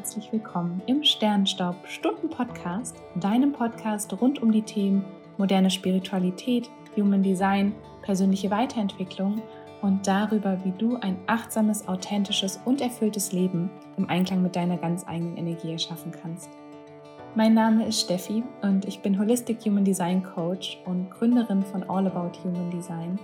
herzlich willkommen im Sternstaub Stunden Podcast, deinem Podcast rund um die Themen moderne Spiritualität, Human Design, persönliche Weiterentwicklung und darüber, wie du ein achtsames, authentisches und erfülltes Leben im Einklang mit deiner ganz eigenen Energie erschaffen kannst. Mein Name ist Steffi und ich bin Holistic Human Design Coach und Gründerin von All About Human Design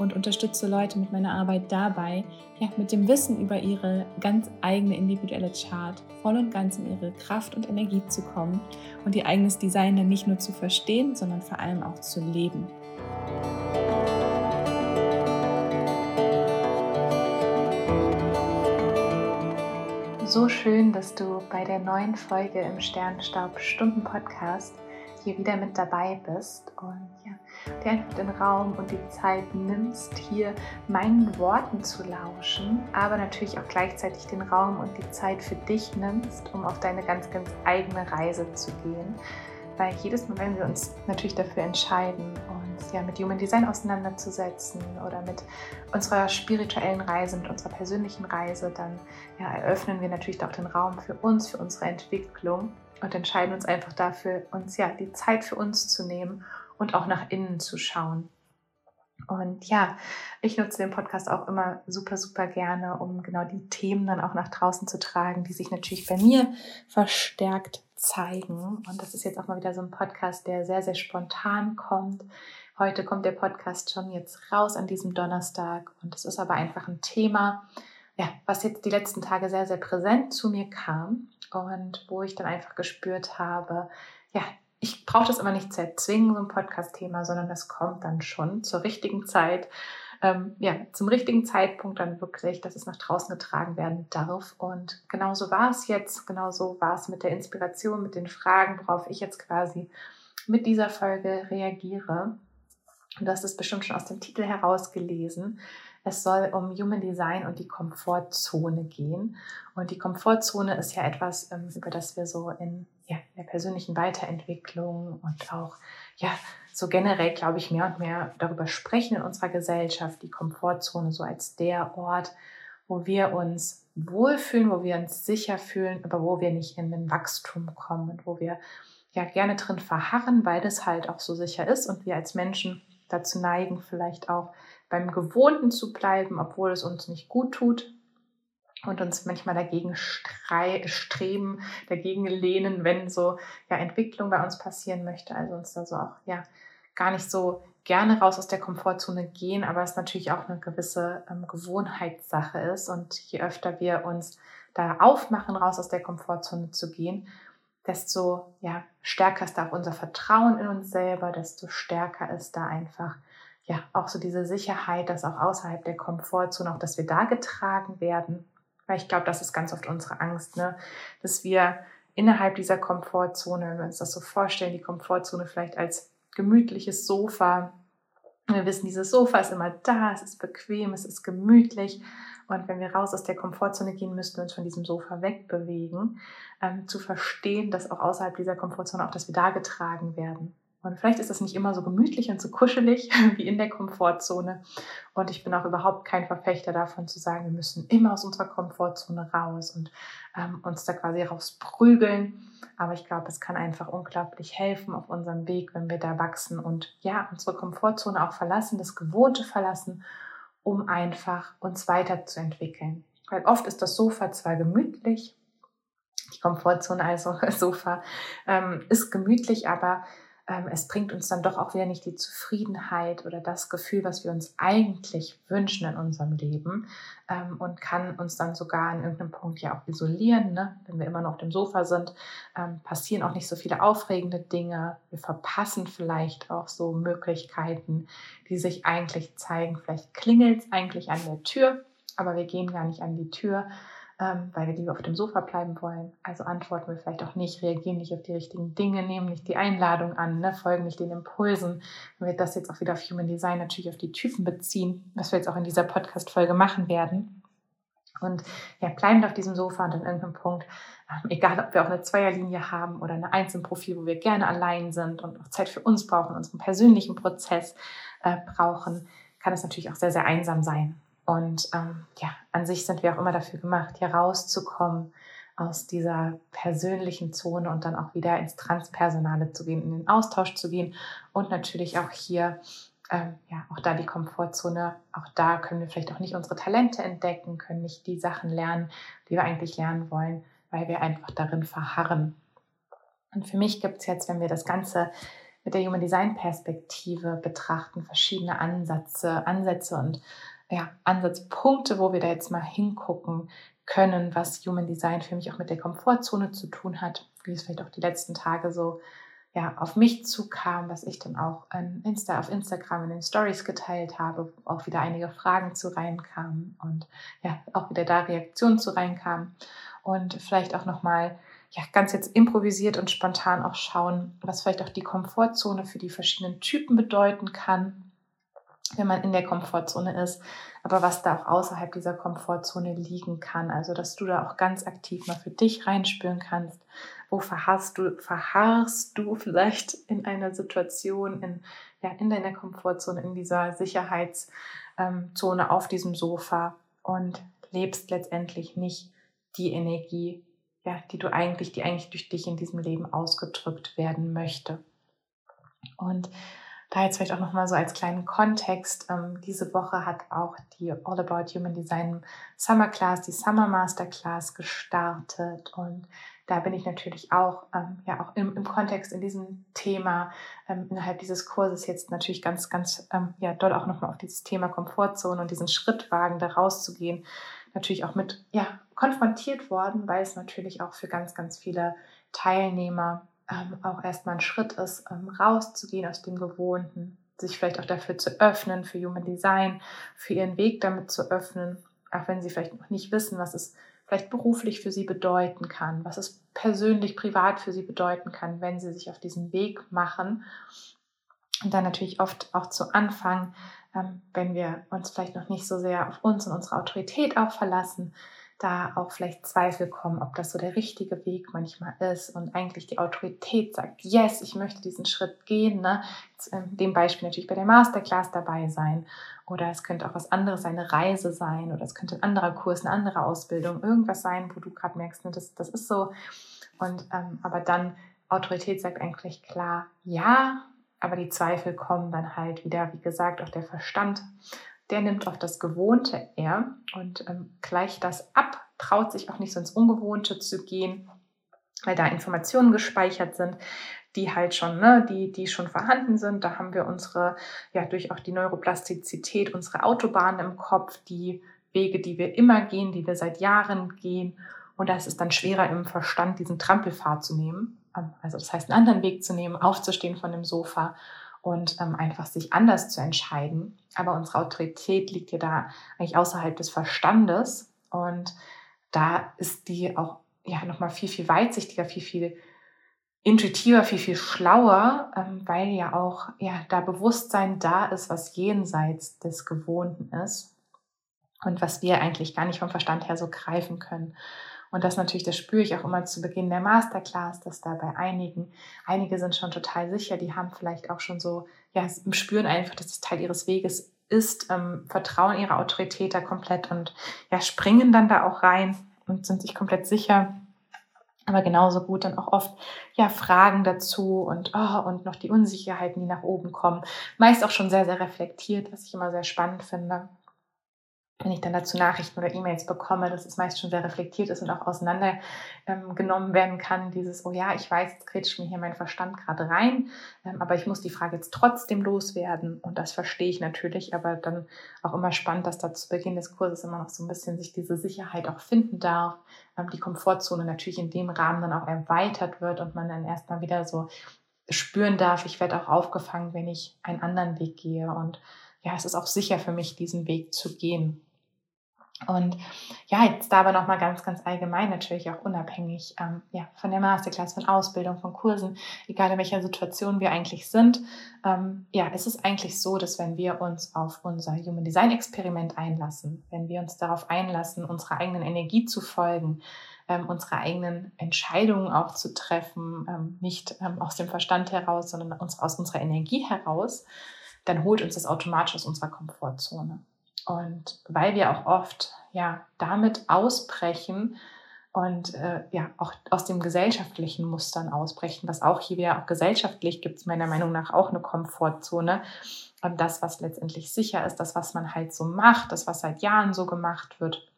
und unterstütze Leute mit meiner Arbeit dabei, ja, mit dem Wissen über ihre ganz eigene individuelle Chart voll und ganz in ihre Kraft und Energie zu kommen und ihr eigenes Design dann nicht nur zu verstehen, sondern vor allem auch zu leben. So schön, dass du bei der neuen Folge im Sternstaub Stunden Podcast hier wieder mit dabei bist und ja, dir einfach den Raum und die Zeit nimmst, hier meinen Worten zu lauschen, aber natürlich auch gleichzeitig den Raum und die Zeit für dich nimmst, um auf deine ganz, ganz eigene Reise zu gehen. Weil jedes Mal, wenn wir uns natürlich dafür entscheiden, uns ja mit Human Design auseinanderzusetzen oder mit unserer spirituellen Reise, mit unserer persönlichen Reise, dann ja, eröffnen wir natürlich auch den Raum für uns, für unsere Entwicklung und entscheiden uns einfach dafür, uns ja die Zeit für uns zu nehmen und auch nach innen zu schauen. Und ja, ich nutze den Podcast auch immer super, super gerne, um genau die Themen dann auch nach draußen zu tragen, die sich natürlich bei mir verstärkt zeigen. Und das ist jetzt auch mal wieder so ein Podcast, der sehr, sehr spontan kommt. Heute kommt der Podcast schon jetzt raus an diesem Donnerstag. Und es ist aber einfach ein Thema, ja, was jetzt die letzten Tage sehr, sehr präsent zu mir kam und wo ich dann einfach gespürt habe, ja, ich brauche das immer nicht zu erzwingen, so ein Podcast-Thema, sondern das kommt dann schon zur richtigen Zeit ähm, ja, zum richtigen Zeitpunkt dann wirklich, dass es nach draußen getragen werden darf. Und genauso war es jetzt, genauso war es mit der Inspiration, mit den Fragen, worauf ich jetzt quasi mit dieser Folge reagiere. Und du hast es bestimmt schon aus dem Titel herausgelesen. Es soll um Human Design und die Komfortzone gehen. Und die Komfortzone ist ja etwas, ähm, über das wir so in ja, der persönlichen Weiterentwicklung und auch ja, so generell, glaube ich, mehr und mehr darüber sprechen in unserer Gesellschaft, die Komfortzone so als der Ort, wo wir uns wohlfühlen, wo wir uns sicher fühlen, aber wo wir nicht in den Wachstum kommen und wo wir ja gerne drin verharren, weil das halt auch so sicher ist und wir als Menschen dazu neigen, vielleicht auch beim Gewohnten zu bleiben, obwohl es uns nicht gut tut und uns manchmal dagegen streben, dagegen lehnen, wenn so ja Entwicklung bei uns passieren möchte, also uns da so auch ja gar nicht so gerne raus aus der Komfortzone gehen, aber es natürlich auch eine gewisse ähm, Gewohnheitssache ist. Und je öfter wir uns da aufmachen, raus aus der Komfortzone zu gehen, desto ja, stärker ist da auch unser Vertrauen in uns selber, desto stärker ist da einfach ja auch so diese Sicherheit, dass auch außerhalb der Komfortzone, auch dass wir da getragen werden weil ich glaube, das ist ganz oft unsere Angst, ne? dass wir innerhalb dieser Komfortzone, wenn wir uns das so vorstellen, die Komfortzone vielleicht als gemütliches Sofa. Wir wissen, dieses Sofa ist immer da, es ist bequem, es ist gemütlich. Und wenn wir raus aus der Komfortzone gehen, müssten wir uns von diesem Sofa wegbewegen, ähm, zu verstehen, dass auch außerhalb dieser Komfortzone auch, dass wir da getragen werden. Und vielleicht ist das nicht immer so gemütlich und so kuschelig wie in der Komfortzone. Und ich bin auch überhaupt kein Verfechter davon zu sagen, wir müssen immer aus unserer Komfortzone raus und ähm, uns da quasi rausprügeln. Aber ich glaube, es kann einfach unglaublich helfen auf unserem Weg, wenn wir da wachsen und ja, unsere Komfortzone auch verlassen, das Gewohnte verlassen, um einfach uns weiterzuentwickeln. Weil oft ist das Sofa zwar gemütlich, die Komfortzone, also Sofa, ähm, ist gemütlich, aber es bringt uns dann doch auch wieder nicht die Zufriedenheit oder das Gefühl, was wir uns eigentlich wünschen in unserem Leben ähm, und kann uns dann sogar an irgendeinem Punkt ja auch isolieren. Ne? Wenn wir immer noch auf dem Sofa sind, ähm, passieren auch nicht so viele aufregende Dinge. Wir verpassen vielleicht auch so Möglichkeiten, die sich eigentlich zeigen. Vielleicht klingelt es eigentlich an der Tür, aber wir gehen gar nicht an die Tür ähm, weil wir lieber auf dem Sofa bleiben wollen. Also antworten wir vielleicht auch nicht, reagieren nicht auf die richtigen Dinge, nehmen nicht die Einladung an, ne, folgen nicht den Impulsen. Wenn wir das jetzt auch wieder auf Human Design natürlich auf die Typen beziehen, was wir jetzt auch in dieser Podcast-Folge machen werden. Und ja, bleiben auf diesem Sofa und an irgendeinem Punkt, ähm, egal ob wir auch eine Zweierlinie haben oder ein Einzelprofil, wo wir gerne allein sind und auch Zeit für uns brauchen, unseren persönlichen Prozess äh, brauchen, kann es natürlich auch sehr, sehr einsam sein. Und ähm, ja, an sich sind wir auch immer dafür gemacht, hier rauszukommen aus dieser persönlichen Zone und dann auch wieder ins Transpersonale zu gehen, in den Austausch zu gehen und natürlich auch hier, ähm, ja, auch da die Komfortzone, auch da können wir vielleicht auch nicht unsere Talente entdecken, können nicht die Sachen lernen, die wir eigentlich lernen wollen, weil wir einfach darin verharren. Und für mich gibt es jetzt, wenn wir das Ganze mit der Human Design Perspektive betrachten, verschiedene Ansätze, Ansätze und ja, Ansatzpunkte, wo wir da jetzt mal hingucken können, was Human Design für mich auch mit der Komfortzone zu tun hat, wie es vielleicht auch die letzten Tage so ja, auf mich zukam, was ich dann auch in Insta, auf Instagram in den Stories geteilt habe, wo auch wieder einige Fragen zu reinkamen und ja, auch wieder da Reaktionen zu reinkamen. Und vielleicht auch nochmal ja, ganz jetzt improvisiert und spontan auch schauen, was vielleicht auch die Komfortzone für die verschiedenen Typen bedeuten kann, wenn man in der Komfortzone ist, aber was da auch außerhalb dieser Komfortzone liegen kann. Also, dass du da auch ganz aktiv mal für dich reinspüren kannst. Wo verharrst du, verharrst du vielleicht in einer Situation, in, ja, in deiner Komfortzone, in dieser Sicherheitszone auf diesem Sofa und lebst letztendlich nicht die Energie, ja, die du eigentlich, die eigentlich durch dich in diesem Leben ausgedrückt werden möchte. Und da jetzt vielleicht auch nochmal so als kleinen Kontext, ähm, diese Woche hat auch die All About Human Design Summer Class, die Summer Master Class gestartet. Und da bin ich natürlich auch, ähm, ja, auch im, im Kontext in diesem Thema, ähm, innerhalb dieses Kurses jetzt natürlich ganz, ganz, ähm, ja, doll auch nochmal auf dieses Thema Komfortzone und diesen Schritt wagen, da rauszugehen, natürlich auch mit, ja, konfrontiert worden, weil es natürlich auch für ganz, ganz viele Teilnehmer ähm, auch erstmal ein Schritt ist, ähm, rauszugehen aus dem Gewohnten, sich vielleicht auch dafür zu öffnen, für Human Design, für ihren Weg damit zu öffnen, auch wenn sie vielleicht noch nicht wissen, was es vielleicht beruflich für sie bedeuten kann, was es persönlich, privat für sie bedeuten kann, wenn sie sich auf diesen Weg machen. Und dann natürlich oft auch zu Anfang, ähm, wenn wir uns vielleicht noch nicht so sehr auf uns und unsere Autorität auch verlassen, da auch vielleicht Zweifel kommen, ob das so der richtige Weg manchmal ist und eigentlich die Autorität sagt, yes, ich möchte diesen Schritt gehen. Ne? In dem Beispiel natürlich bei der Masterclass dabei sein oder es könnte auch was anderes, eine Reise sein oder es könnte ein anderer Kurs, eine andere Ausbildung, irgendwas sein, wo du gerade merkst, ne, das, das ist so. Und ähm, aber dann Autorität sagt eigentlich klar, ja, aber die Zweifel kommen dann halt wieder, wie gesagt, auch der Verstand der nimmt auf das Gewohnte eher und ähm, gleicht das ab, traut sich auch nicht so ins Ungewohnte zu gehen, weil da Informationen gespeichert sind, die halt schon, ne, die, die schon vorhanden sind. Da haben wir unsere, ja, durch auch die Neuroplastizität, unsere Autobahnen im Kopf, die Wege, die wir immer gehen, die wir seit Jahren gehen. Und da ist es dann schwerer im Verstand, diesen Trampelpfad zu nehmen. Ähm, also das heißt, einen anderen Weg zu nehmen, aufzustehen von dem Sofa und ähm, einfach sich anders zu entscheiden. Aber unsere Autorität liegt ja da eigentlich außerhalb des Verstandes und da ist die auch ja nochmal viel, viel weitsichtiger, viel, viel intuitiver, viel, viel schlauer, ähm, weil ja auch ja, da Bewusstsein da ist, was jenseits des Gewohnten ist und was wir eigentlich gar nicht vom Verstand her so greifen können. Und das natürlich, das spüre ich auch immer zu Beginn der Masterclass, dass da bei einigen, einige sind schon total sicher, die haben vielleicht auch schon so, ja, spüren einfach, dass es Teil ihres Weges ist, ähm, vertrauen ihrer Autorität da komplett und ja, springen dann da auch rein und sind sich komplett sicher. Aber genauso gut dann auch oft ja Fragen dazu und oh, und noch die Unsicherheiten, die nach oben kommen. Meist auch schon sehr, sehr reflektiert, was ich immer sehr spannend finde wenn ich dann dazu Nachrichten oder E-Mails bekomme, dass es meist schon sehr reflektiert ist und auch auseinandergenommen ähm, werden kann, dieses, oh ja, ich weiß, jetzt kretscht mir hier mein Verstand gerade rein, ähm, aber ich muss die Frage jetzt trotzdem loswerden und das verstehe ich natürlich, aber dann auch immer spannend, dass da zu Beginn des Kurses immer noch so ein bisschen sich diese Sicherheit auch finden darf, ähm, die Komfortzone natürlich in dem Rahmen dann auch erweitert wird und man dann erstmal wieder so spüren darf, ich werde auch aufgefangen, wenn ich einen anderen Weg gehe und ja, es ist auch sicher für mich, diesen Weg zu gehen. Und ja, jetzt da aber nochmal ganz, ganz allgemein, natürlich auch unabhängig ähm, ja, von der Masterclass, von Ausbildung, von Kursen, egal in welcher Situation wir eigentlich sind. Ähm, ja, es ist eigentlich so, dass wenn wir uns auf unser Human Design Experiment einlassen, wenn wir uns darauf einlassen, unserer eigenen Energie zu folgen, ähm, unsere eigenen Entscheidungen auch zu treffen, ähm, nicht ähm, aus dem Verstand heraus, sondern uns, aus unserer Energie heraus, dann holt uns das automatisch aus unserer Komfortzone. Und weil wir auch oft ja damit ausbrechen, und äh, ja auch aus dem gesellschaftlichen Mustern ausbrechen, was auch hier wieder auch gesellschaftlich gibt es meiner Meinung nach auch eine Komfortzone. Und das, was letztendlich sicher ist, das, was man halt so macht, das, was seit Jahren so gemacht wird.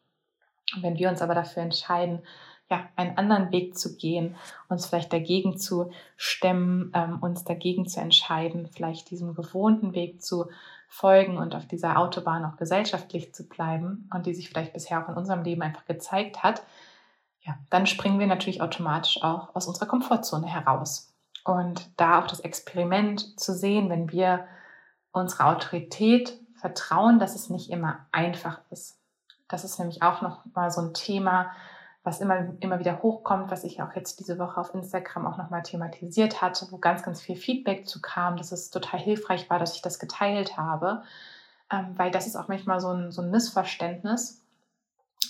Und wenn wir uns aber dafür entscheiden, ja, einen anderen Weg zu gehen, uns vielleicht dagegen zu stemmen, ähm, uns dagegen zu entscheiden, vielleicht diesem gewohnten Weg zu folgen und auf dieser Autobahn auch gesellschaftlich zu bleiben und die sich vielleicht bisher auch in unserem Leben einfach gezeigt hat, ja, dann springen wir natürlich automatisch auch aus unserer Komfortzone heraus. Und da auch das Experiment zu sehen, wenn wir unserer Autorität vertrauen, dass es nicht immer einfach ist. Das ist nämlich auch noch mal so ein Thema, was immer, immer wieder hochkommt, was ich auch jetzt diese Woche auf Instagram auch nochmal thematisiert hatte, wo ganz, ganz viel Feedback zu kam, dass es total hilfreich war, dass ich das geteilt habe. Ähm, weil das ist auch manchmal so ein, so ein Missverständnis,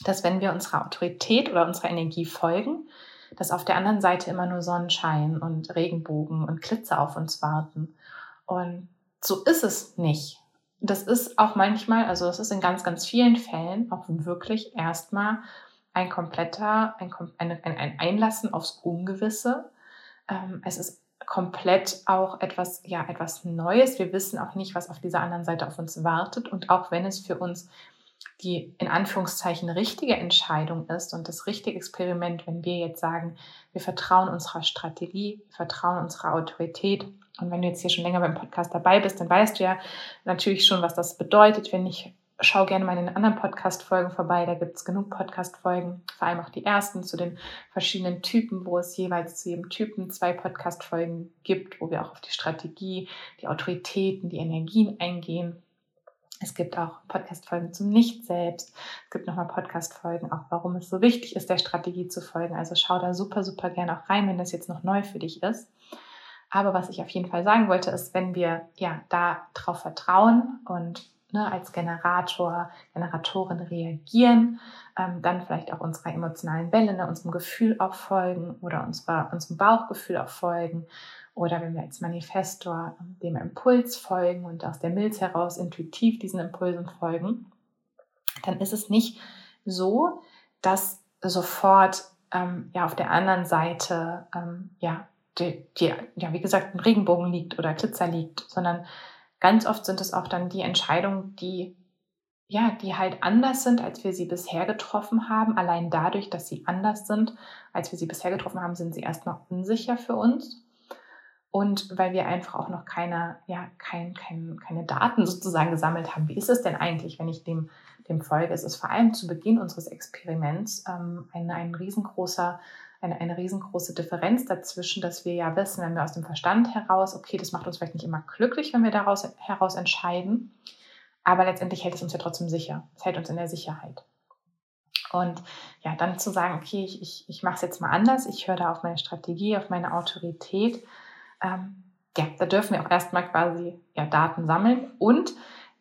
dass wenn wir unserer Autorität oder unserer Energie folgen, dass auf der anderen Seite immer nur Sonnenschein und Regenbogen und Glitzer auf uns warten. Und so ist es nicht. Das ist auch manchmal, also das ist in ganz, ganz vielen Fällen auch wirklich erstmal ein kompletter, ein, ein, ein Einlassen aufs Ungewisse. Ähm, es ist komplett auch etwas, ja, etwas Neues. Wir wissen auch nicht, was auf dieser anderen Seite auf uns wartet. Und auch wenn es für uns die in Anführungszeichen richtige Entscheidung ist und das richtige Experiment, wenn wir jetzt sagen, wir vertrauen unserer Strategie, wir vertrauen unserer Autorität. Und wenn du jetzt hier schon länger beim Podcast dabei bist, dann weißt du ja natürlich schon, was das bedeutet. Wenn ich schau gerne mal in den anderen Podcast-Folgen vorbei. Da gibt es genug Podcast-Folgen, vor allem auch die ersten zu den verschiedenen Typen, wo es jeweils zu jedem Typen zwei Podcast-Folgen gibt, wo wir auch auf die Strategie, die Autoritäten, die Energien eingehen. Es gibt auch Podcast-Folgen zum Nicht-Selbst. Es gibt nochmal Podcast-Folgen, auch warum es so wichtig ist, der Strategie zu folgen. Also schau da super, super gerne auch rein, wenn das jetzt noch neu für dich ist. Aber was ich auf jeden Fall sagen wollte, ist, wenn wir ja da drauf vertrauen und ne, als Generator, Generatorin reagieren, ähm, dann vielleicht auch unserer emotionalen Welle, ne, unserem Gefühl auch folgen oder unserer, unserem Bauchgefühl auch folgen. Oder wenn wir als Manifestor ähm, dem Impuls folgen und aus der Milz heraus intuitiv diesen Impulsen folgen, dann ist es nicht so, dass sofort ähm, ja auf der anderen Seite ähm, ja, die, die, ja, wie gesagt, ein Regenbogen liegt oder Glitzer liegt, sondern ganz oft sind es auch dann die Entscheidungen, die ja, die halt anders sind, als wir sie bisher getroffen haben. Allein dadurch, dass sie anders sind, als wir sie bisher getroffen haben, sind sie erstmal unsicher für uns. Und weil wir einfach auch noch keine, ja, kein, kein, keine Daten sozusagen gesammelt haben. Wie ist es denn eigentlich, wenn ich dem, dem folge? Es ist vor allem zu Beginn unseres Experiments ähm, ein, ein riesengroßer eine, eine riesengroße Differenz dazwischen, dass wir ja wissen, wenn wir aus dem Verstand heraus, okay, das macht uns vielleicht nicht immer glücklich, wenn wir daraus heraus entscheiden, aber letztendlich hält es uns ja trotzdem sicher. Es hält uns in der Sicherheit. Und ja, dann zu sagen, okay, ich, ich, ich mache es jetzt mal anders, ich höre da auf meine Strategie, auf meine Autorität. Ähm, ja, da dürfen wir auch erstmal quasi ja, Daten sammeln und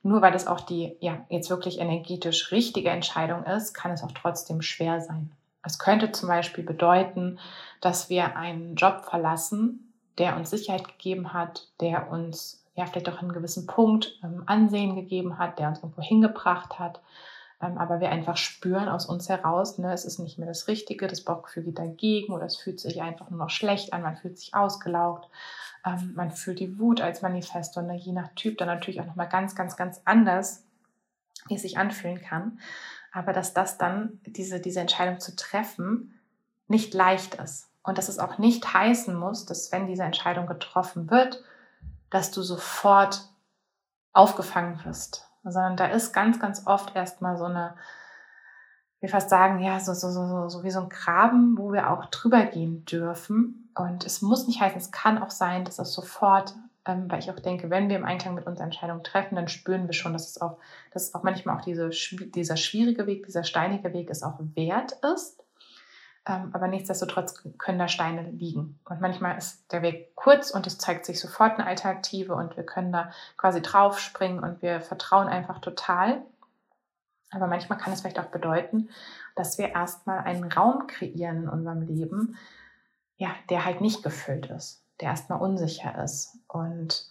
nur weil es auch die ja, jetzt wirklich energetisch richtige Entscheidung ist, kann es auch trotzdem schwer sein. Es könnte zum Beispiel bedeuten, dass wir einen Job verlassen, der uns Sicherheit gegeben hat, der uns ja vielleicht auch einen gewissen Punkt ähm, Ansehen gegeben hat, der uns irgendwo hingebracht hat. Ähm, aber wir einfach spüren aus uns heraus, ne, es ist nicht mehr das Richtige, das Bauchgefühl geht dagegen oder es fühlt sich einfach nur noch schlecht an, man fühlt sich ausgelaugt, ähm, man fühlt die Wut als Manifesto, ne, je nach Typ dann natürlich auch nochmal ganz, ganz, ganz anders, wie es sich anfühlen kann aber dass das dann, diese, diese Entscheidung zu treffen, nicht leicht ist. Und dass es auch nicht heißen muss, dass wenn diese Entscheidung getroffen wird, dass du sofort aufgefangen wirst. Sondern da ist ganz, ganz oft erstmal so eine, wir fast sagen, ja, so, so, so, so wie so ein Graben, wo wir auch drüber gehen dürfen. Und es muss nicht heißen, es kann auch sein, dass es sofort ähm, weil ich auch denke, wenn wir im Einklang mit unserer Entscheidung treffen, dann spüren wir schon, dass es auch, dass es auch manchmal auch diese, dieser schwierige Weg, dieser steinige Weg es auch wert ist. Ähm, aber nichtsdestotrotz können da Steine liegen. Und manchmal ist der Weg kurz und es zeigt sich sofort eine Alternative und wir können da quasi draufspringen und wir vertrauen einfach total. Aber manchmal kann es vielleicht auch bedeuten, dass wir erstmal einen Raum kreieren in unserem Leben, ja, der halt nicht gefüllt ist der erstmal unsicher ist. Und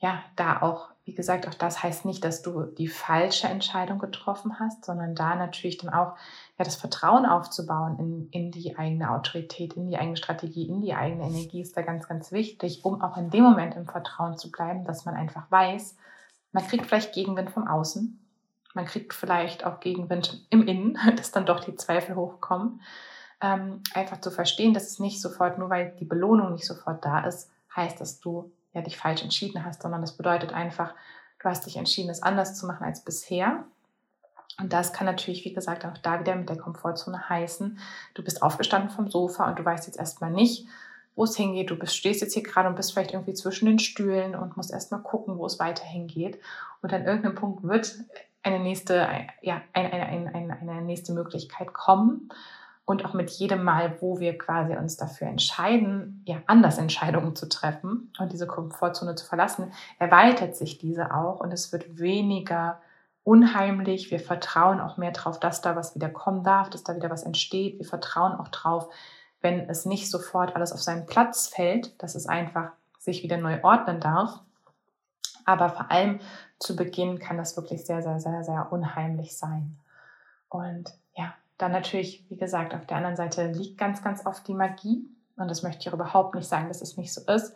ja, da auch, wie gesagt, auch das heißt nicht, dass du die falsche Entscheidung getroffen hast, sondern da natürlich dann auch ja, das Vertrauen aufzubauen in, in die eigene Autorität, in die eigene Strategie, in die eigene Energie ist da ganz, ganz wichtig, um auch in dem Moment im Vertrauen zu bleiben, dass man einfach weiß, man kriegt vielleicht Gegenwind vom Außen, man kriegt vielleicht auch Gegenwind im Innen, dass dann doch die Zweifel hochkommen. Ähm, einfach zu verstehen, dass es nicht sofort, nur weil die Belohnung nicht sofort da ist, heißt, dass du ja, dich falsch entschieden hast, sondern das bedeutet einfach, du hast dich entschieden, es anders zu machen als bisher. Und das kann natürlich, wie gesagt, auch da wieder mit der Komfortzone heißen, du bist aufgestanden vom Sofa und du weißt jetzt erstmal nicht, wo es hingeht. Du bist, stehst jetzt hier gerade und bist vielleicht irgendwie zwischen den Stühlen und musst erstmal gucken, wo es weiter hingeht. Und an irgendeinem Punkt wird eine nächste, ja, eine, eine, eine, eine nächste Möglichkeit kommen. Und auch mit jedem Mal, wo wir quasi uns dafür entscheiden, ja, anders Entscheidungen zu treffen und diese Komfortzone zu verlassen, erweitert sich diese auch und es wird weniger unheimlich. Wir vertrauen auch mehr darauf, dass da was wieder kommen darf, dass da wieder was entsteht. Wir vertrauen auch darauf, wenn es nicht sofort alles auf seinen Platz fällt, dass es einfach sich wieder neu ordnen darf. Aber vor allem zu Beginn kann das wirklich sehr, sehr, sehr, sehr unheimlich sein. Und ja, dann natürlich, wie gesagt, auf der anderen Seite liegt ganz, ganz oft die Magie. Und das möchte ich überhaupt nicht sagen, dass es nicht so ist.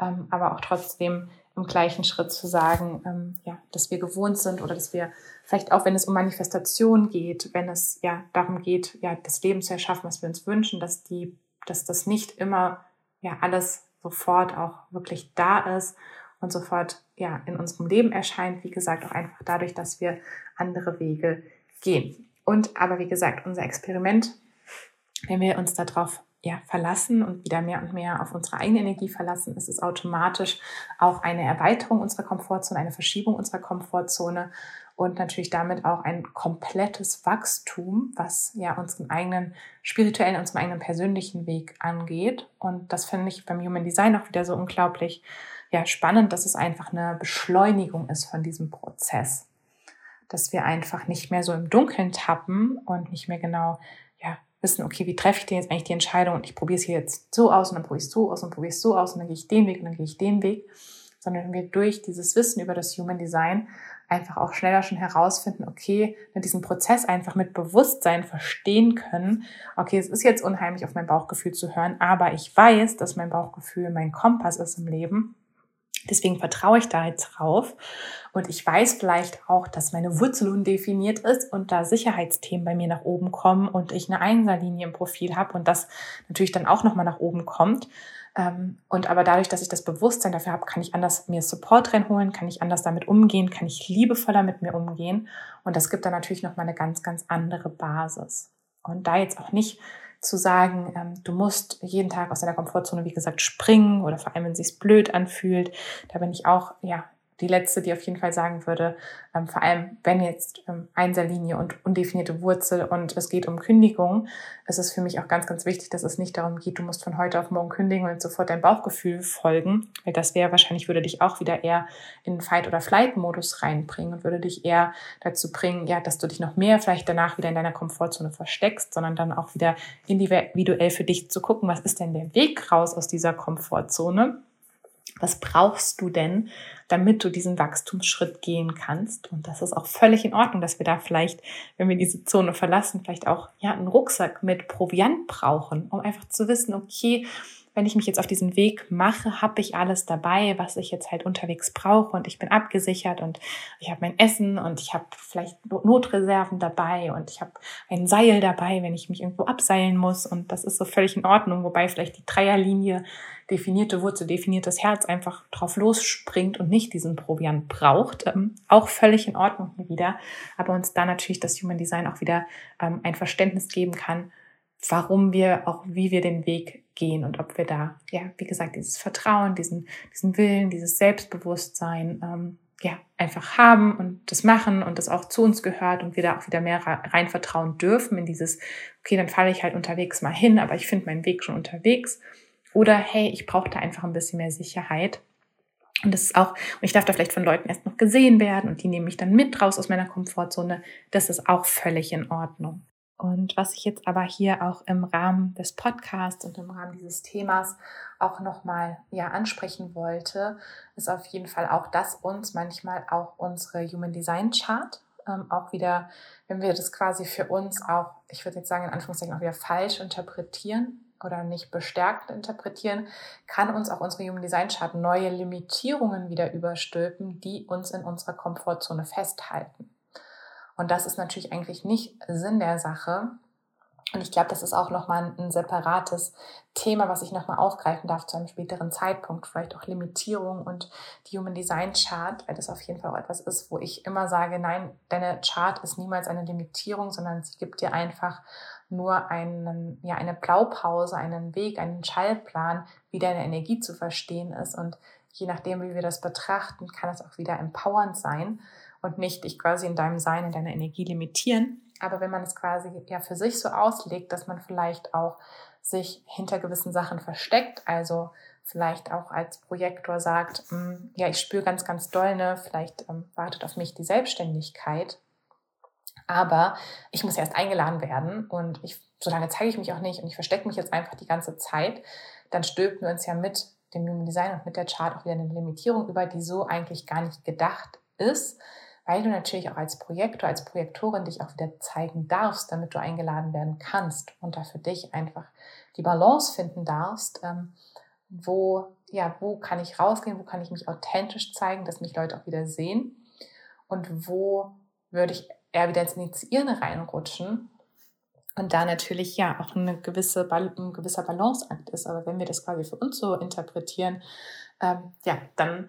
Ähm, aber auch trotzdem im gleichen Schritt zu sagen, ähm, ja, dass wir gewohnt sind oder dass wir vielleicht auch, wenn es um Manifestation geht, wenn es ja darum geht, ja, das Leben zu erschaffen, was wir uns wünschen, dass die, dass das nicht immer ja alles sofort auch wirklich da ist und sofort ja in unserem Leben erscheint. Wie gesagt, auch einfach dadurch, dass wir andere Wege gehen. Und aber wie gesagt, unser Experiment, wenn wir uns darauf ja, verlassen und wieder mehr und mehr auf unsere eigene Energie verlassen, ist es automatisch auch eine Erweiterung unserer Komfortzone, eine Verschiebung unserer Komfortzone und natürlich damit auch ein komplettes Wachstum, was ja unseren eigenen spirituellen, unseren eigenen persönlichen Weg angeht. Und das finde ich beim Human Design auch wieder so unglaublich ja, spannend, dass es einfach eine Beschleunigung ist von diesem Prozess. Dass wir einfach nicht mehr so im Dunkeln tappen und nicht mehr genau ja, wissen, okay, wie treffe ich denn jetzt eigentlich die Entscheidung und ich probiere es hier jetzt so aus und dann probiere ich es so aus und probiere es so aus und dann gehe ich den Weg und dann gehe ich den Weg, sondern wir durch dieses Wissen über das Human Design einfach auch schneller schon herausfinden, okay, diesen Prozess einfach mit Bewusstsein verstehen können, okay, es ist jetzt unheimlich auf mein Bauchgefühl zu hören, aber ich weiß, dass mein Bauchgefühl mein Kompass ist im Leben Deswegen vertraue ich da jetzt drauf. Und ich weiß vielleicht auch, dass meine Wurzel undefiniert ist und da Sicherheitsthemen bei mir nach oben kommen und ich eine Einserlinie im Profil habe und das natürlich dann auch nochmal nach oben kommt. Ähm, und aber dadurch, dass ich das Bewusstsein dafür habe, kann ich anders mir Support reinholen, kann ich anders damit umgehen, kann ich liebevoller mit mir umgehen. Und das gibt dann natürlich nochmal eine ganz, ganz andere Basis. Und da jetzt auch nicht zu sagen, ähm, du musst jeden Tag aus deiner Komfortzone, wie gesagt, springen oder vor allem, wenn es sich blöd anfühlt. Da bin ich auch, ja, die letzte, die auf jeden Fall sagen würde, ähm, vor allem wenn jetzt ähm, Einserlinie und undefinierte Wurzel und es geht um Kündigung, ist es für mich auch ganz, ganz wichtig, dass es nicht darum geht, du musst von heute auf morgen kündigen und sofort dein Bauchgefühl folgen, weil das wäre wahrscheinlich, würde dich auch wieder eher in Fight- oder Flight-Modus reinbringen und würde dich eher dazu bringen, ja, dass du dich noch mehr vielleicht danach wieder in deiner Komfortzone versteckst, sondern dann auch wieder individuell für dich zu gucken, was ist denn der Weg raus aus dieser Komfortzone was brauchst du denn, damit du diesen Wachstumsschritt gehen kannst? Und das ist auch völlig in Ordnung, dass wir da vielleicht, wenn wir diese Zone verlassen, vielleicht auch ja einen Rucksack mit Proviant brauchen, um einfach zu wissen, okay, wenn ich mich jetzt auf diesen Weg mache, habe ich alles dabei, was ich jetzt halt unterwegs brauche und ich bin abgesichert und ich habe mein Essen und ich habe vielleicht Notreserven dabei und ich habe ein Seil dabei, wenn ich mich irgendwo abseilen muss und das ist so völlig in Ordnung, wobei vielleicht die Dreierlinie definierte Wurzel, definiertes Herz einfach drauf losspringt und nicht diesen Proviant braucht. Ähm, auch völlig in Ordnung hier wieder, aber uns da natürlich das Human Design auch wieder ähm, ein Verständnis geben kann, warum wir auch, wie wir den Weg gehen und ob wir da, ja, wie gesagt, dieses Vertrauen, diesen, diesen Willen, dieses Selbstbewusstsein, ähm, ja, einfach haben und das machen und das auch zu uns gehört und wir da auch wieder mehr rein vertrauen dürfen in dieses, okay, dann falle ich halt unterwegs mal hin, aber ich finde meinen Weg schon unterwegs. Oder hey, ich brauche da einfach ein bisschen mehr Sicherheit. Und das ist auch, und ich darf da vielleicht von Leuten erst noch gesehen werden und die nehmen mich dann mit raus aus meiner Komfortzone. Das ist auch völlig in Ordnung. Und was ich jetzt aber hier auch im Rahmen des Podcasts und im Rahmen dieses Themas auch nochmal ja, ansprechen wollte, ist auf jeden Fall auch, dass uns manchmal auch unsere Human Design Chart ähm, auch wieder, wenn wir das quasi für uns auch, ich würde jetzt sagen, in Anführungszeichen auch wieder falsch interpretieren oder nicht bestärkt interpretieren, kann uns auch unsere Human Design Chart neue Limitierungen wieder überstülpen, die uns in unserer Komfortzone festhalten. Und das ist natürlich eigentlich nicht Sinn der Sache, und ich glaube, das ist auch nochmal ein, separates Thema, was ich nochmal aufgreifen darf zu einem späteren Zeitpunkt. Vielleicht auch Limitierung und die Human Design Chart, weil das auf jeden Fall auch etwas ist, wo ich immer sage, nein, deine Chart ist niemals eine Limitierung, sondern sie gibt dir einfach nur einen, ja, eine Blaupause, einen Weg, einen Schallplan, wie deine Energie zu verstehen ist. Und je nachdem, wie wir das betrachten, kann es auch wieder empowernd sein und nicht dich quasi in deinem Sein, in deiner Energie limitieren. Aber wenn man es quasi ja für sich so auslegt, dass man vielleicht auch sich hinter gewissen Sachen versteckt, also vielleicht auch als Projektor sagt, hm, ja, ich spüre ganz, ganz doll, ne, vielleicht ähm, wartet auf mich die Selbstständigkeit, aber ich muss erst eingeladen werden und ich, so lange zeige ich mich auch nicht und ich verstecke mich jetzt einfach die ganze Zeit, dann stülpen wir uns ja mit dem Human Design und mit der Chart auch wieder eine Limitierung über, die so eigentlich gar nicht gedacht ist, weil du natürlich auch als Projektor, als Projektorin dich auch wieder zeigen darfst, damit du eingeladen werden kannst und da für dich einfach die Balance finden darfst, ähm, wo, ja, wo kann ich rausgehen, wo kann ich mich authentisch zeigen, dass mich Leute auch wieder sehen und wo würde ich eher wieder ins Initiieren reinrutschen und da natürlich ja auch eine gewisse, ein gewisser Balanceakt ist. Aber wenn wir das quasi für uns so interpretieren, ähm, ja, dann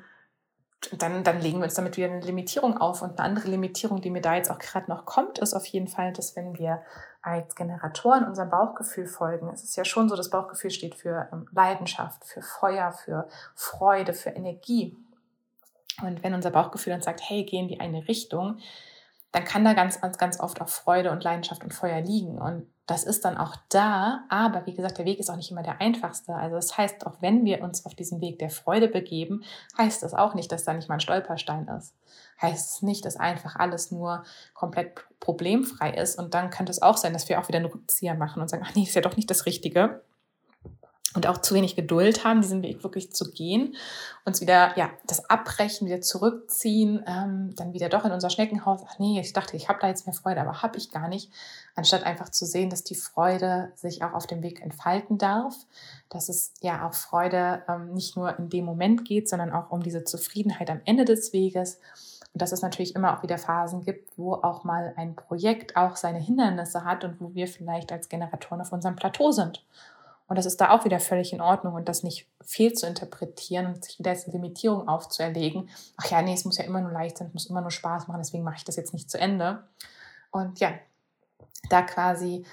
dann, dann legen wir uns damit wieder eine Limitierung auf. Und eine andere Limitierung, die mir da jetzt auch gerade noch kommt, ist auf jeden Fall, dass wenn wir als Generatoren unserem Bauchgefühl folgen, es ist ja schon so, das Bauchgefühl steht für ähm, Leidenschaft, für Feuer, für Freude, für Energie. Und wenn unser Bauchgefühl dann sagt, hey, geh in die eine Richtung, dann kann da ganz, ganz, ganz oft auch Freude und Leidenschaft und Feuer liegen. Und das ist dann auch da, aber wie gesagt, der Weg ist auch nicht immer der einfachste. Also das heißt, auch wenn wir uns auf diesen Weg der Freude begeben, heißt das auch nicht, dass da nicht mal ein Stolperstein ist. Heißt es nicht, dass einfach alles nur komplett problemfrei ist. Und dann könnte es auch sein, dass wir auch wieder einen Rückzieher machen und sagen, ach nee, ist ja doch nicht das Richtige und auch zu wenig Geduld haben, diesen Weg wirklich zu gehen, uns wieder, ja, das Abbrechen, wieder zurückziehen, ähm, dann wieder doch in unser Schneckenhaus, ach nee, ich dachte, ich habe da jetzt mehr Freude, aber habe ich gar nicht, anstatt einfach zu sehen, dass die Freude sich auch auf dem Weg entfalten darf, dass es ja auch Freude ähm, nicht nur in dem Moment geht, sondern auch um diese Zufriedenheit am Ende des Weges. Und dass es natürlich immer auch wieder Phasen gibt, wo auch mal ein Projekt auch seine Hindernisse hat und wo wir vielleicht als Generatoren auf unserem Plateau sind und das ist da auch wieder völlig in Ordnung und das nicht fehl zu interpretieren und sich wieder als Limitierung aufzuerlegen. Ach ja, nee, es muss ja immer nur leicht sein, es muss immer nur Spaß machen, deswegen mache ich das jetzt nicht zu Ende. Und ja, da quasi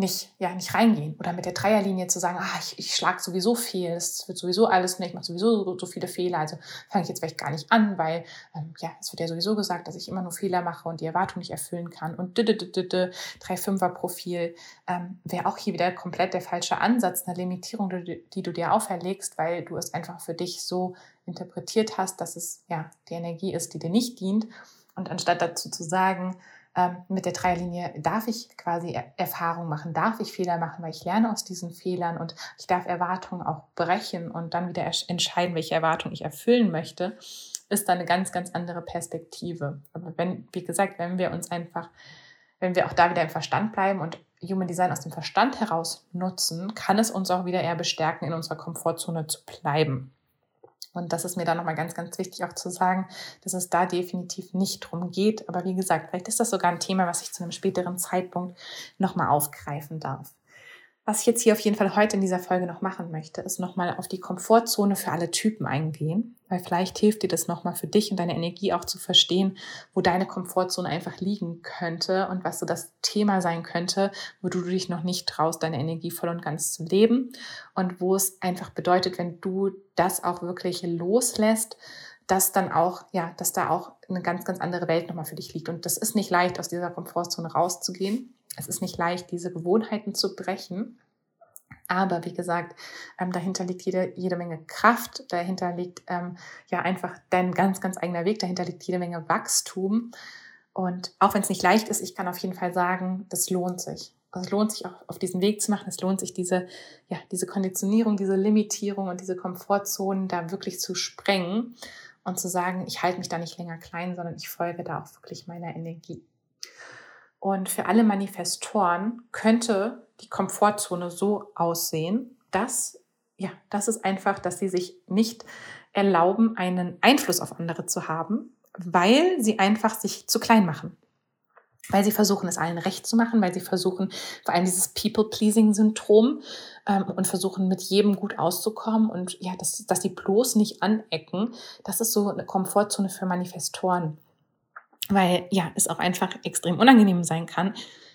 nicht, ja, nicht reingehen. Oder mit der Dreierlinie zu sagen, ah, ich, ich schlage sowieso fehl, es wird sowieso alles ich mache sowieso so, so, viele Fehler, also fange ich jetzt vielleicht gar nicht an, weil ähm, ja, es wird ja sowieso gesagt, dass ich immer nur Fehler mache und die Erwartung nicht erfüllen kann. Und drei Fünfer Profil ähm, wäre auch hier wieder komplett der falsche Ansatz, eine Limitierung, die, die du dir auferlegst, weil du es einfach für dich so interpretiert hast, dass es ja die Energie ist, die dir nicht dient. Und anstatt dazu zu sagen, mit der Dreierlinie darf ich quasi Erfahrung machen, darf ich Fehler machen, weil ich lerne aus diesen Fehlern und ich darf Erwartungen auch brechen und dann wieder entscheiden, welche Erwartung ich erfüllen möchte, ist dann eine ganz, ganz andere Perspektive. Aber wenn, wie gesagt, wenn wir uns einfach, wenn wir auch da wieder im Verstand bleiben und Human Design aus dem Verstand heraus nutzen, kann es uns auch wieder eher bestärken, in unserer Komfortzone zu bleiben. Und das ist mir da nochmal ganz, ganz wichtig auch zu sagen, dass es da definitiv nicht drum geht. Aber wie gesagt, vielleicht ist das sogar ein Thema, was ich zu einem späteren Zeitpunkt nochmal aufgreifen darf. Was ich jetzt hier auf jeden Fall heute in dieser Folge noch machen möchte, ist nochmal auf die Komfortzone für alle Typen eingehen, weil vielleicht hilft dir das nochmal für dich und deine Energie auch zu verstehen, wo deine Komfortzone einfach liegen könnte und was so das Thema sein könnte, wo du dich noch nicht traust, deine Energie voll und ganz zu leben und wo es einfach bedeutet, wenn du das auch wirklich loslässt, dass dann auch, ja, dass da auch eine ganz, ganz andere Welt nochmal für dich liegt. Und das ist nicht leicht, aus dieser Komfortzone rauszugehen. Es ist nicht leicht, diese Gewohnheiten zu brechen. Aber wie gesagt, ähm, dahinter liegt jede, jede Menge Kraft, dahinter liegt ähm, ja einfach dein ganz, ganz eigener Weg, dahinter liegt jede Menge Wachstum. Und auch wenn es nicht leicht ist, ich kann auf jeden Fall sagen, das lohnt sich. es lohnt sich auch auf diesen Weg zu machen. Es lohnt sich diese, ja, diese Konditionierung, diese Limitierung und diese Komfortzonen da wirklich zu sprengen und zu sagen, ich halte mich da nicht länger klein, sondern ich folge da auch wirklich meiner Energie. Und für alle Manifestoren könnte die Komfortzone so aussehen, dass, ja, das ist einfach, dass sie sich nicht erlauben, einen Einfluss auf andere zu haben, weil sie einfach sich zu klein machen weil sie versuchen, es allen recht zu machen, weil sie versuchen, vor allem dieses People-Pleasing-Syndrom ähm, und versuchen, mit jedem gut auszukommen und ja, dass, dass sie bloß nicht anecken. Das ist so eine Komfortzone für Manifestoren, weil ja, es auch einfach extrem unangenehm sein kann,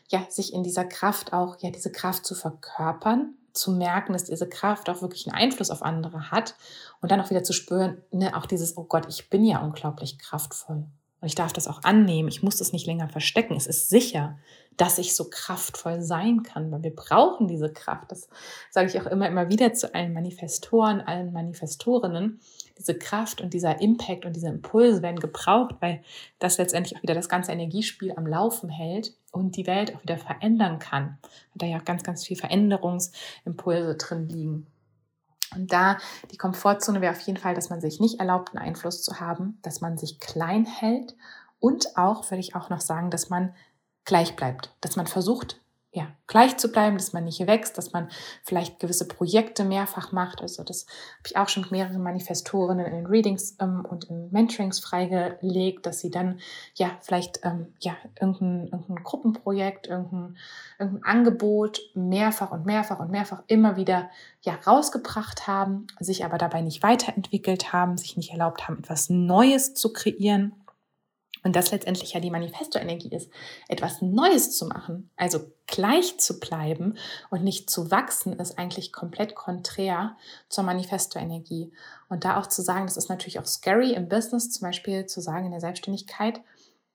ja, sich in dieser Kraft auch, ja, diese Kraft zu verkörpern, zu merken, dass diese Kraft auch wirklich einen Einfluss auf andere hat und dann auch wieder zu spüren, ne, auch dieses, oh Gott, ich bin ja unglaublich kraftvoll. Und ich darf das auch annehmen. Ich muss das nicht länger verstecken. Es ist sicher, dass ich so kraftvoll sein kann, weil wir brauchen diese Kraft. Das sage ich auch immer, immer wieder zu allen Manifestoren, allen Manifestorinnen. Diese Kraft und dieser Impact und diese Impulse werden gebraucht, weil das letztendlich auch wieder das ganze Energiespiel am Laufen hält und die Welt auch wieder verändern kann. Da ja auch ganz, ganz viel Veränderungsimpulse drin liegen. Und da die Komfortzone wäre auf jeden Fall, dass man sich nicht erlaubt, einen Einfluss zu haben, dass man sich klein hält und auch, würde ich auch noch sagen, dass man gleich bleibt, dass man versucht, ja, gleich zu bleiben, dass man nicht wächst, dass man vielleicht gewisse Projekte mehrfach macht. Also das habe ich auch schon mit mehreren Manifestorinnen in den Readings ähm, und in Mentorings freigelegt, dass sie dann ja vielleicht ähm, ja irgendein, irgendein Gruppenprojekt, irgendein, irgendein Angebot mehrfach und mehrfach und mehrfach immer wieder ja rausgebracht haben, sich aber dabei nicht weiterentwickelt haben, sich nicht erlaubt haben, etwas Neues zu kreieren und das letztendlich ja die Manifesto-Energie ist, etwas Neues zu machen, also gleich zu bleiben und nicht zu wachsen, ist eigentlich komplett konträr zur Manifesto-Energie. Und da auch zu sagen, das ist natürlich auch scary im Business, zum Beispiel zu sagen in der Selbstständigkeit,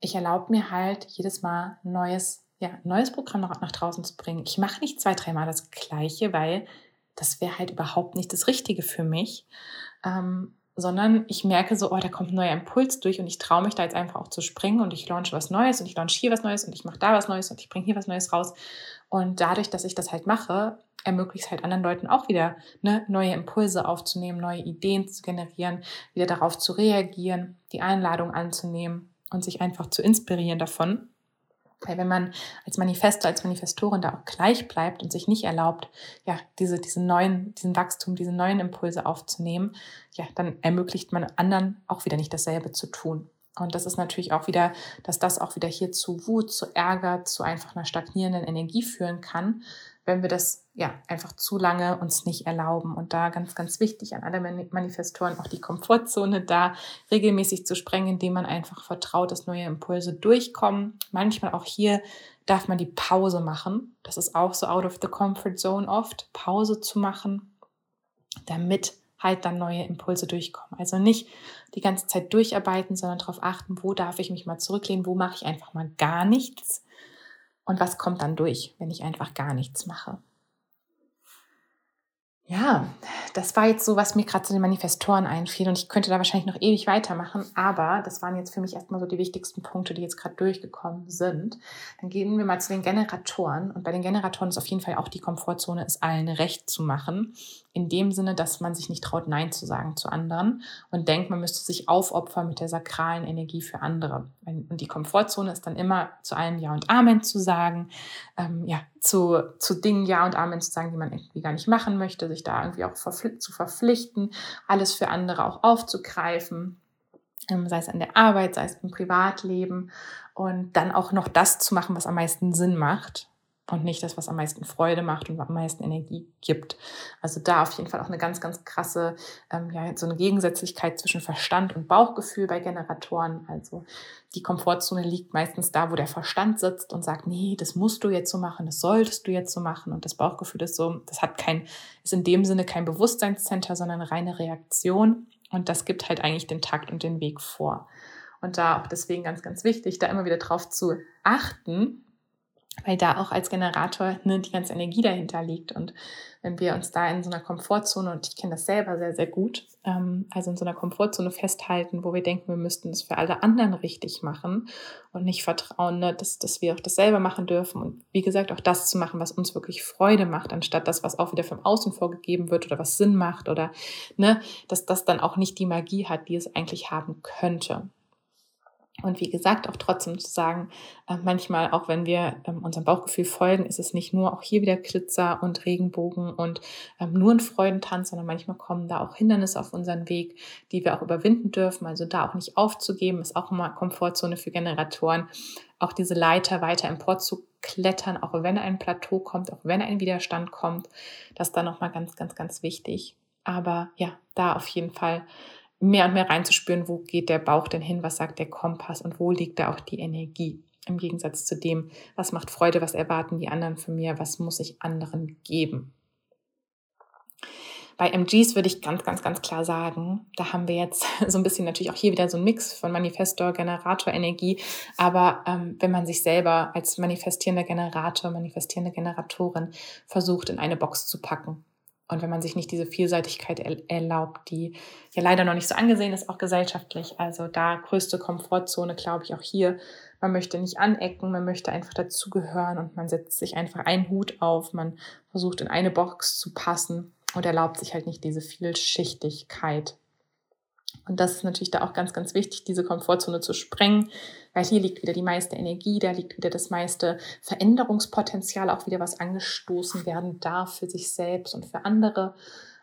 ich erlaube mir halt jedes Mal neues, ja, neues Programm nach, nach draußen zu bringen. Ich mache nicht zwei, dreimal das Gleiche, weil das wäre halt überhaupt nicht das Richtige für mich. Ähm, sondern ich merke so, oh, da kommt ein neuer Impuls durch und ich traue mich da jetzt einfach auch zu springen und ich launche was Neues und ich launche hier was Neues und ich mache da was Neues und ich bringe hier was Neues raus. Und dadurch, dass ich das halt mache, ermöglicht es halt anderen Leuten auch wieder ne, neue Impulse aufzunehmen, neue Ideen zu generieren, wieder darauf zu reagieren, die Einladung anzunehmen und sich einfach zu inspirieren davon. Weil wenn man als Manifesto, als Manifestorin da auch gleich bleibt und sich nicht erlaubt, ja, diese, diese neuen, diesen Wachstum, diese neuen Impulse aufzunehmen, ja, dann ermöglicht man anderen auch wieder nicht dasselbe zu tun. Und das ist natürlich auch wieder, dass das auch wieder hier zu Wut, zu Ärger, zu einfach einer stagnierenden Energie führen kann, wenn wir das ja einfach zu lange uns nicht erlauben. Und da ganz, ganz wichtig an alle Manifestoren auch die Komfortzone da regelmäßig zu sprengen, indem man einfach vertraut, dass neue Impulse durchkommen. Manchmal auch hier darf man die Pause machen. Das ist auch so out of the comfort zone oft, Pause zu machen, damit halt dann neue Impulse durchkommen. Also nicht die ganze Zeit durcharbeiten, sondern darauf achten, wo darf ich mich mal zurücklehnen, wo mache ich einfach mal gar nichts und was kommt dann durch, wenn ich einfach gar nichts mache. Ja, das war jetzt so, was mir gerade zu den Manifestoren einfiel und ich könnte da wahrscheinlich noch ewig weitermachen, aber das waren jetzt für mich erstmal so die wichtigsten Punkte, die jetzt gerade durchgekommen sind. Dann gehen wir mal zu den Generatoren und bei den Generatoren ist auf jeden Fall auch die Komfortzone, es allen recht zu machen in dem Sinne, dass man sich nicht traut, Nein zu sagen zu anderen und denkt, man müsste sich aufopfern mit der sakralen Energie für andere. Und die Komfortzone ist dann immer zu allem Ja und Amen zu sagen, ähm, ja, zu, zu Dingen Ja und Amen zu sagen, die man irgendwie gar nicht machen möchte, sich da irgendwie auch verpfli zu verpflichten, alles für andere auch aufzugreifen, ähm, sei es an der Arbeit, sei es im Privatleben und dann auch noch das zu machen, was am meisten Sinn macht und nicht das, was am meisten Freude macht und am meisten Energie gibt. Also da auf jeden Fall auch eine ganz, ganz krasse, ähm, ja, so eine Gegensätzlichkeit zwischen Verstand und Bauchgefühl bei Generatoren. Also die Komfortzone liegt meistens da, wo der Verstand sitzt und sagt, nee, das musst du jetzt so machen, das solltest du jetzt so machen. Und das Bauchgefühl ist so, das hat kein, ist in dem Sinne kein Bewusstseinscenter, sondern eine reine Reaktion. Und das gibt halt eigentlich den Takt und den Weg vor. Und da auch deswegen ganz, ganz wichtig, da immer wieder drauf zu achten, weil da auch als Generator ne, die ganze Energie dahinter liegt. Und wenn wir uns da in so einer Komfortzone, und ich kenne das selber sehr, sehr gut, ähm, also in so einer Komfortzone festhalten, wo wir denken, wir müssten es für alle anderen richtig machen und nicht vertrauen, ne, dass, dass wir auch das selber machen dürfen. Und wie gesagt, auch das zu machen, was uns wirklich Freude macht, anstatt das, was auch wieder vom Außen vorgegeben wird oder was Sinn macht oder ne, dass das dann auch nicht die Magie hat, die es eigentlich haben könnte. Und wie gesagt, auch trotzdem zu sagen, äh, manchmal, auch wenn wir ähm, unserem Bauchgefühl folgen, ist es nicht nur auch hier wieder Glitzer und Regenbogen und ähm, nur ein Freudentanz, sondern manchmal kommen da auch Hindernisse auf unseren Weg, die wir auch überwinden dürfen. Also da auch nicht aufzugeben, ist auch immer Komfortzone für Generatoren. Auch diese Leiter weiter emporzuklettern, auch wenn ein Plateau kommt, auch wenn ein Widerstand kommt. Das ist dann nochmal ganz, ganz, ganz wichtig. Aber ja, da auf jeden Fall mehr und mehr reinzuspüren, wo geht der Bauch denn hin, was sagt der Kompass und wo liegt da auch die Energie. Im Gegensatz zu dem, was macht Freude, was erwarten die anderen von mir, was muss ich anderen geben. Bei MGs würde ich ganz, ganz, ganz klar sagen, da haben wir jetzt so ein bisschen natürlich auch hier wieder so ein Mix von Manifestor, Generator, Energie. Aber ähm, wenn man sich selber als manifestierender Generator, manifestierende Generatorin versucht, in eine Box zu packen, und wenn man sich nicht diese Vielseitigkeit erlaubt, die ja leider noch nicht so angesehen ist, auch gesellschaftlich. Also da größte Komfortzone, glaube ich, auch hier. Man möchte nicht anecken, man möchte einfach dazugehören und man setzt sich einfach einen Hut auf, man versucht in eine Box zu passen und erlaubt sich halt nicht diese Vielschichtigkeit. Und das ist natürlich da auch ganz, ganz wichtig, diese Komfortzone zu sprengen, weil hier liegt wieder die meiste Energie, da liegt wieder das meiste Veränderungspotenzial, auch wieder was angestoßen werden darf für sich selbst und für andere.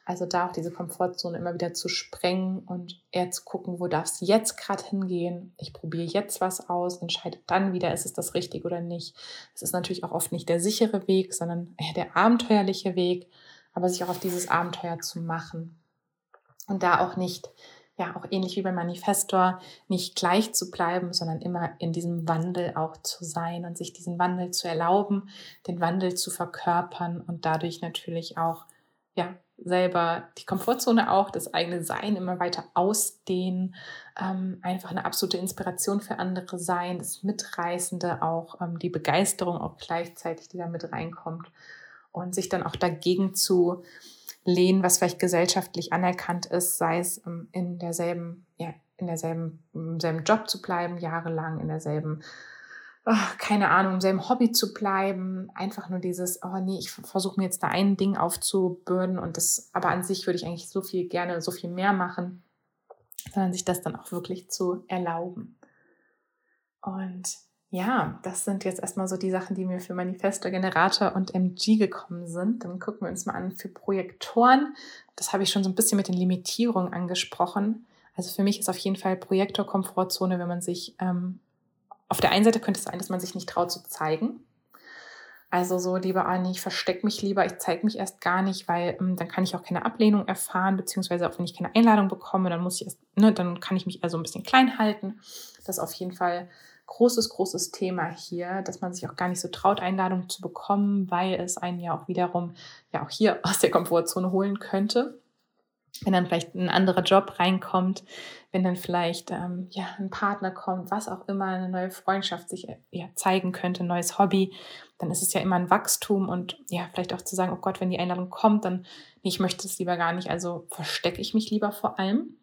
Also da auch diese Komfortzone immer wieder zu sprengen und eher zu gucken, wo darf es jetzt gerade hingehen. Ich probiere jetzt was aus, entscheide dann wieder, ist es das Richtige oder nicht. Es ist natürlich auch oft nicht der sichere Weg, sondern eher der abenteuerliche Weg, aber sich auch auf dieses Abenteuer zu machen. Und da auch nicht ja auch ähnlich wie beim Manifestor, nicht gleich zu bleiben, sondern immer in diesem Wandel auch zu sein und sich diesen Wandel zu erlauben, den Wandel zu verkörpern und dadurch natürlich auch ja selber die Komfortzone auch, das eigene Sein immer weiter ausdehnen, ähm, einfach eine absolute Inspiration für andere sein, das Mitreißende auch, ähm, die Begeisterung auch gleichzeitig, die da mit reinkommt und sich dann auch dagegen zu lehnen, was vielleicht gesellschaftlich anerkannt ist, sei es ähm, in derselben, ja, in derselben, im selben Job zu bleiben, jahrelang in derselben, oh, keine Ahnung, im selben Hobby zu bleiben, einfach nur dieses, oh nee, ich versuche mir jetzt da ein Ding aufzubürden und das, aber an sich würde ich eigentlich so viel gerne, so viel mehr machen, sondern sich das dann auch wirklich zu erlauben. Und ja, das sind jetzt erstmal so die Sachen, die mir für Manifesto, Generator und MG gekommen sind. Dann gucken wir uns mal an für Projektoren. Das habe ich schon so ein bisschen mit den Limitierungen angesprochen. Also für mich ist auf jeden Fall Projektor Komfortzone, wenn man sich ähm, auf der einen Seite könnte es sein, dass man sich nicht traut zu zeigen. Also so lieber, ah ich verstecke mich lieber, ich zeige mich erst gar nicht, weil ähm, dann kann ich auch keine Ablehnung erfahren, beziehungsweise auch wenn ich keine Einladung bekomme, dann muss ich erst, ne, dann kann ich mich also ein bisschen klein halten. Das ist auf jeden Fall großes, großes Thema hier, dass man sich auch gar nicht so traut, Einladungen zu bekommen, weil es einen ja auch wiederum ja auch hier aus der Komfortzone holen könnte. Wenn dann vielleicht ein anderer Job reinkommt, wenn dann vielleicht ähm, ja, ein Partner kommt, was auch immer, eine neue Freundschaft sich ja, zeigen könnte, ein neues Hobby, dann ist es ja immer ein Wachstum und ja, vielleicht auch zu sagen, oh Gott, wenn die Einladung kommt, dann, nee, ich möchte es lieber gar nicht, also verstecke ich mich lieber vor allem.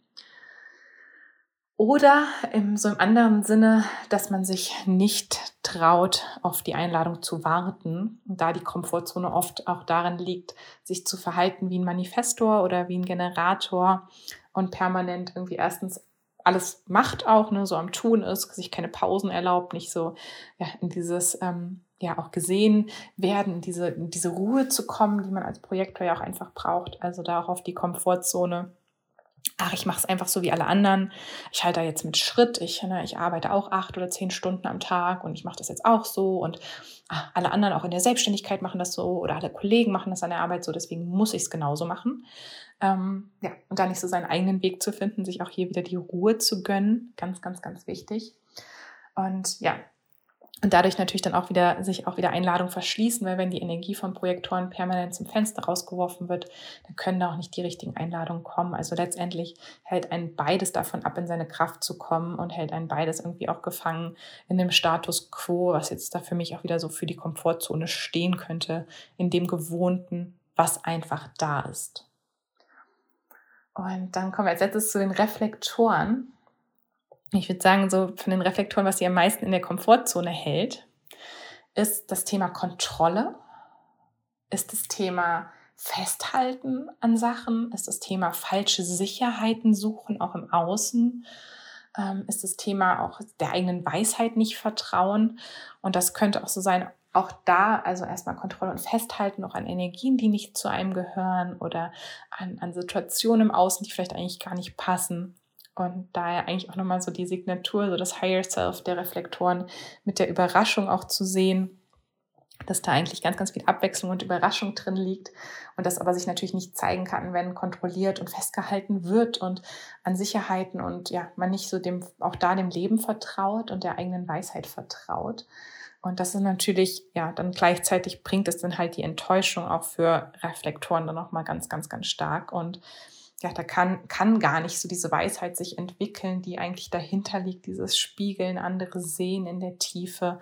Oder im, so im anderen Sinne, dass man sich nicht traut, auf die Einladung zu warten. Da die Komfortzone oft auch darin liegt, sich zu verhalten wie ein Manifestor oder wie ein Generator und permanent irgendwie erstens alles macht auch, ne, so am Tun ist, sich keine Pausen erlaubt, nicht so ja, in dieses ähm, ja auch gesehen werden, diese, diese Ruhe zu kommen, die man als Projektor ja auch einfach braucht. Also da auch auf die Komfortzone ach, ich mache es einfach so wie alle anderen. Ich halte da jetzt mit Schritt. Ich, ne, ich arbeite auch acht oder zehn Stunden am Tag und ich mache das jetzt auch so. Und ach, alle anderen auch in der Selbstständigkeit machen das so oder alle Kollegen machen das an der Arbeit so. Deswegen muss ich es genauso machen. Ähm, ja, und da nicht so seinen eigenen Weg zu finden, sich auch hier wieder die Ruhe zu gönnen. Ganz, ganz, ganz wichtig. Und ja, und dadurch natürlich dann auch wieder sich auch wieder Einladungen verschließen, weil wenn die Energie von Projektoren permanent zum Fenster rausgeworfen wird, dann können da auch nicht die richtigen Einladungen kommen. Also letztendlich hält einen beides davon ab, in seine Kraft zu kommen und hält einen beides irgendwie auch gefangen in dem Status quo, was jetzt da für mich auch wieder so für die Komfortzone stehen könnte, in dem Gewohnten, was einfach da ist. Und dann kommen wir als letztes zu den Reflektoren ich würde sagen, so von den Reflektoren, was sie am meisten in der Komfortzone hält, ist das Thema Kontrolle, ist das Thema Festhalten an Sachen, ist das Thema falsche Sicherheiten suchen, auch im Außen, ähm, ist das Thema auch der eigenen Weisheit nicht vertrauen. Und das könnte auch so sein, auch da, also erstmal Kontrolle und Festhalten auch an Energien, die nicht zu einem gehören oder an, an Situationen im Außen, die vielleicht eigentlich gar nicht passen. Und daher eigentlich auch nochmal so die Signatur, so das Higher Self der Reflektoren mit der Überraschung auch zu sehen, dass da eigentlich ganz, ganz viel Abwechslung und Überraschung drin liegt und das aber sich natürlich nicht zeigen kann, wenn kontrolliert und festgehalten wird und an Sicherheiten und ja, man nicht so dem, auch da dem Leben vertraut und der eigenen Weisheit vertraut. Und das ist natürlich, ja, dann gleichzeitig bringt es dann halt die Enttäuschung auch für Reflektoren dann nochmal ganz, ganz, ganz stark und ja, da kann, kann gar nicht so diese Weisheit sich entwickeln, die eigentlich dahinter liegt, dieses Spiegeln, andere sehen in der Tiefe.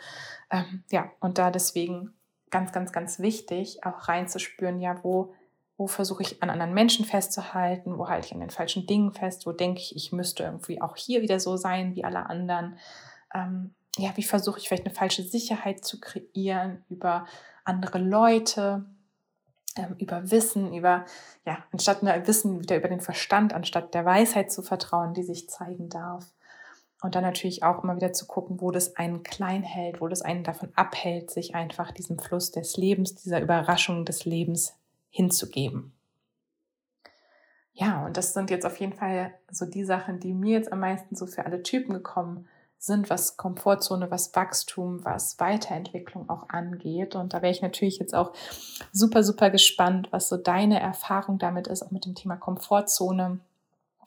Ähm, ja, und da deswegen ganz, ganz, ganz wichtig, auch reinzuspüren, ja, wo, wo versuche ich an anderen Menschen festzuhalten, wo halte ich an den falschen Dingen fest, wo denke ich, ich müsste irgendwie auch hier wieder so sein wie alle anderen. Ähm, ja, wie versuche ich vielleicht eine falsche Sicherheit zu kreieren über andere Leute, ähm, über Wissen, über, ja, anstatt nur Wissen wieder über den Verstand, anstatt der Weisheit zu vertrauen, die sich zeigen darf. Und dann natürlich auch immer wieder zu gucken, wo das einen klein hält, wo das einen davon abhält, sich einfach diesem Fluss des Lebens, dieser Überraschung des Lebens hinzugeben. Ja, und das sind jetzt auf jeden Fall so die Sachen, die mir jetzt am meisten so für alle Typen gekommen sind was Komfortzone, was Wachstum, was Weiterentwicklung auch angeht. Und da wäre ich natürlich jetzt auch super, super gespannt, was so deine Erfahrung damit ist, auch mit dem Thema Komfortzone.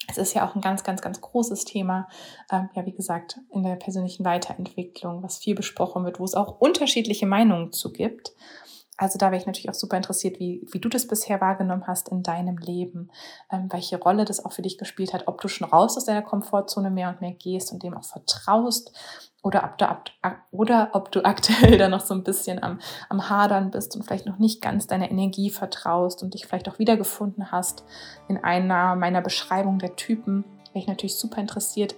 Es ist ja auch ein ganz, ganz, ganz großes Thema, ähm, ja, wie gesagt, in der persönlichen Weiterentwicklung, was viel besprochen wird, wo es auch unterschiedliche Meinungen zu gibt. Also da wäre ich natürlich auch super interessiert, wie, wie du das bisher wahrgenommen hast in deinem Leben, ähm, welche Rolle das auch für dich gespielt hat, ob du schon raus aus deiner Komfortzone mehr und mehr gehst und dem auch vertraust oder ob du, oder ob du aktuell da noch so ein bisschen am, am Hadern bist und vielleicht noch nicht ganz deiner Energie vertraust und dich vielleicht auch wiedergefunden hast in einer meiner Beschreibung der Typen. Wäre ich natürlich super interessiert,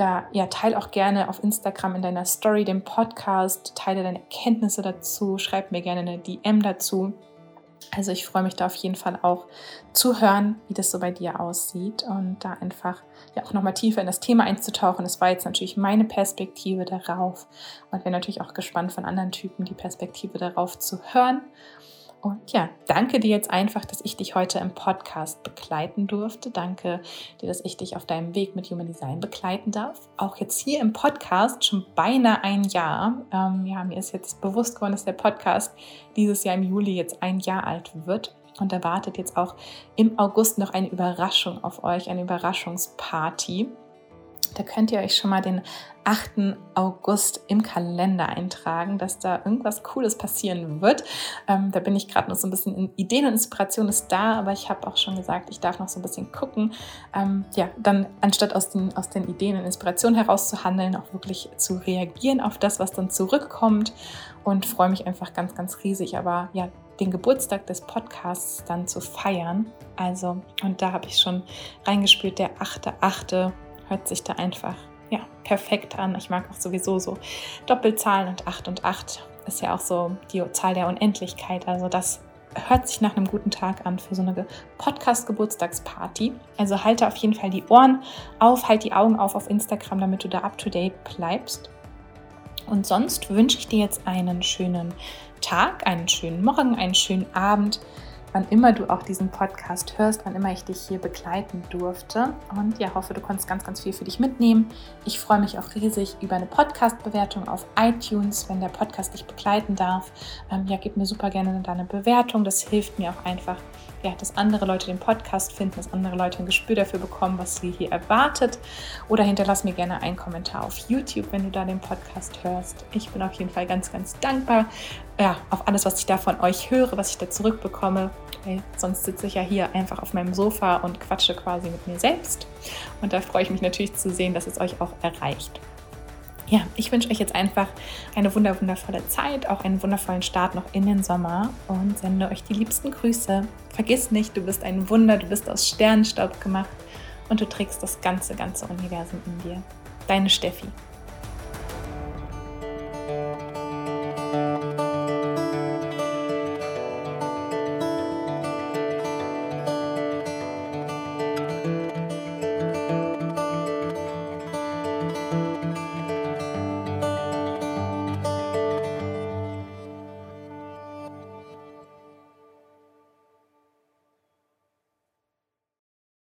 da ja, teile auch gerne auf Instagram in deiner Story den Podcast, teile deine Erkenntnisse dazu, schreib mir gerne eine DM dazu. Also ich freue mich da auf jeden Fall auch zu hören, wie das so bei dir aussieht und da einfach ja auch nochmal tiefer in das Thema einzutauchen. Das war jetzt natürlich meine Perspektive darauf und wäre natürlich auch gespannt von anderen Typen die Perspektive darauf zu hören. Und ja, danke dir jetzt einfach, dass ich dich heute im Podcast begleiten durfte. Danke dir, dass ich dich auf deinem Weg mit Human Design begleiten darf. Auch jetzt hier im Podcast schon beinahe ein Jahr. Ähm, ja, mir ist jetzt bewusst geworden, dass der Podcast dieses Jahr im Juli jetzt ein Jahr alt wird. Und da wartet jetzt auch im August noch eine Überraschung auf euch, eine Überraschungsparty. Da könnt ihr euch schon mal den 8. August im Kalender eintragen, dass da irgendwas Cooles passieren wird. Ähm, da bin ich gerade noch so ein bisschen in Ideen und Inspiration ist da, aber ich habe auch schon gesagt, ich darf noch so ein bisschen gucken. Ähm, ja, dann anstatt aus den, aus den Ideen und Inspirationen heraus zu handeln, auch wirklich zu reagieren auf das, was dann zurückkommt und freue mich einfach ganz, ganz riesig. Aber ja, den Geburtstag des Podcasts dann zu feiern. Also, und da habe ich schon reingespült, der 8.8 hört sich da einfach ja, perfekt an. Ich mag auch sowieso so Doppelzahlen und 8 und 8 ist ja auch so die Zahl der Unendlichkeit. Also das hört sich nach einem guten Tag an für so eine Podcast-Geburtstagsparty. Also halte auf jeden Fall die Ohren auf, halt die Augen auf auf Instagram, damit du da up-to-date bleibst. Und sonst wünsche ich dir jetzt einen schönen Tag, einen schönen Morgen, einen schönen Abend wann immer du auch diesen Podcast hörst, wann immer ich dich hier begleiten durfte. Und ja, hoffe, du konntest ganz, ganz viel für dich mitnehmen. Ich freue mich auch riesig über eine Podcast-Bewertung auf iTunes, wenn der Podcast dich begleiten darf. Ähm, ja, gib mir super gerne deine Bewertung. Das hilft mir auch einfach, ja, dass andere Leute den Podcast finden, dass andere Leute ein Gespür dafür bekommen, was sie hier erwartet. Oder hinterlass mir gerne einen Kommentar auf YouTube, wenn du da den Podcast hörst. Ich bin auf jeden Fall ganz, ganz dankbar ja, auf alles, was ich da von euch höre, was ich da zurückbekomme. Weil sonst sitze ich ja hier einfach auf meinem Sofa und quatsche quasi mit mir selbst. Und da freue ich mich natürlich zu sehen, dass es euch auch erreicht ja, ich wünsche euch jetzt einfach eine wundervolle Zeit, auch einen wundervollen Start noch in den Sommer und sende euch die liebsten Grüße. Vergiss nicht, du bist ein Wunder, du bist aus Sternenstaub gemacht und du trägst das ganze, ganze Universum in dir. Deine Steffi.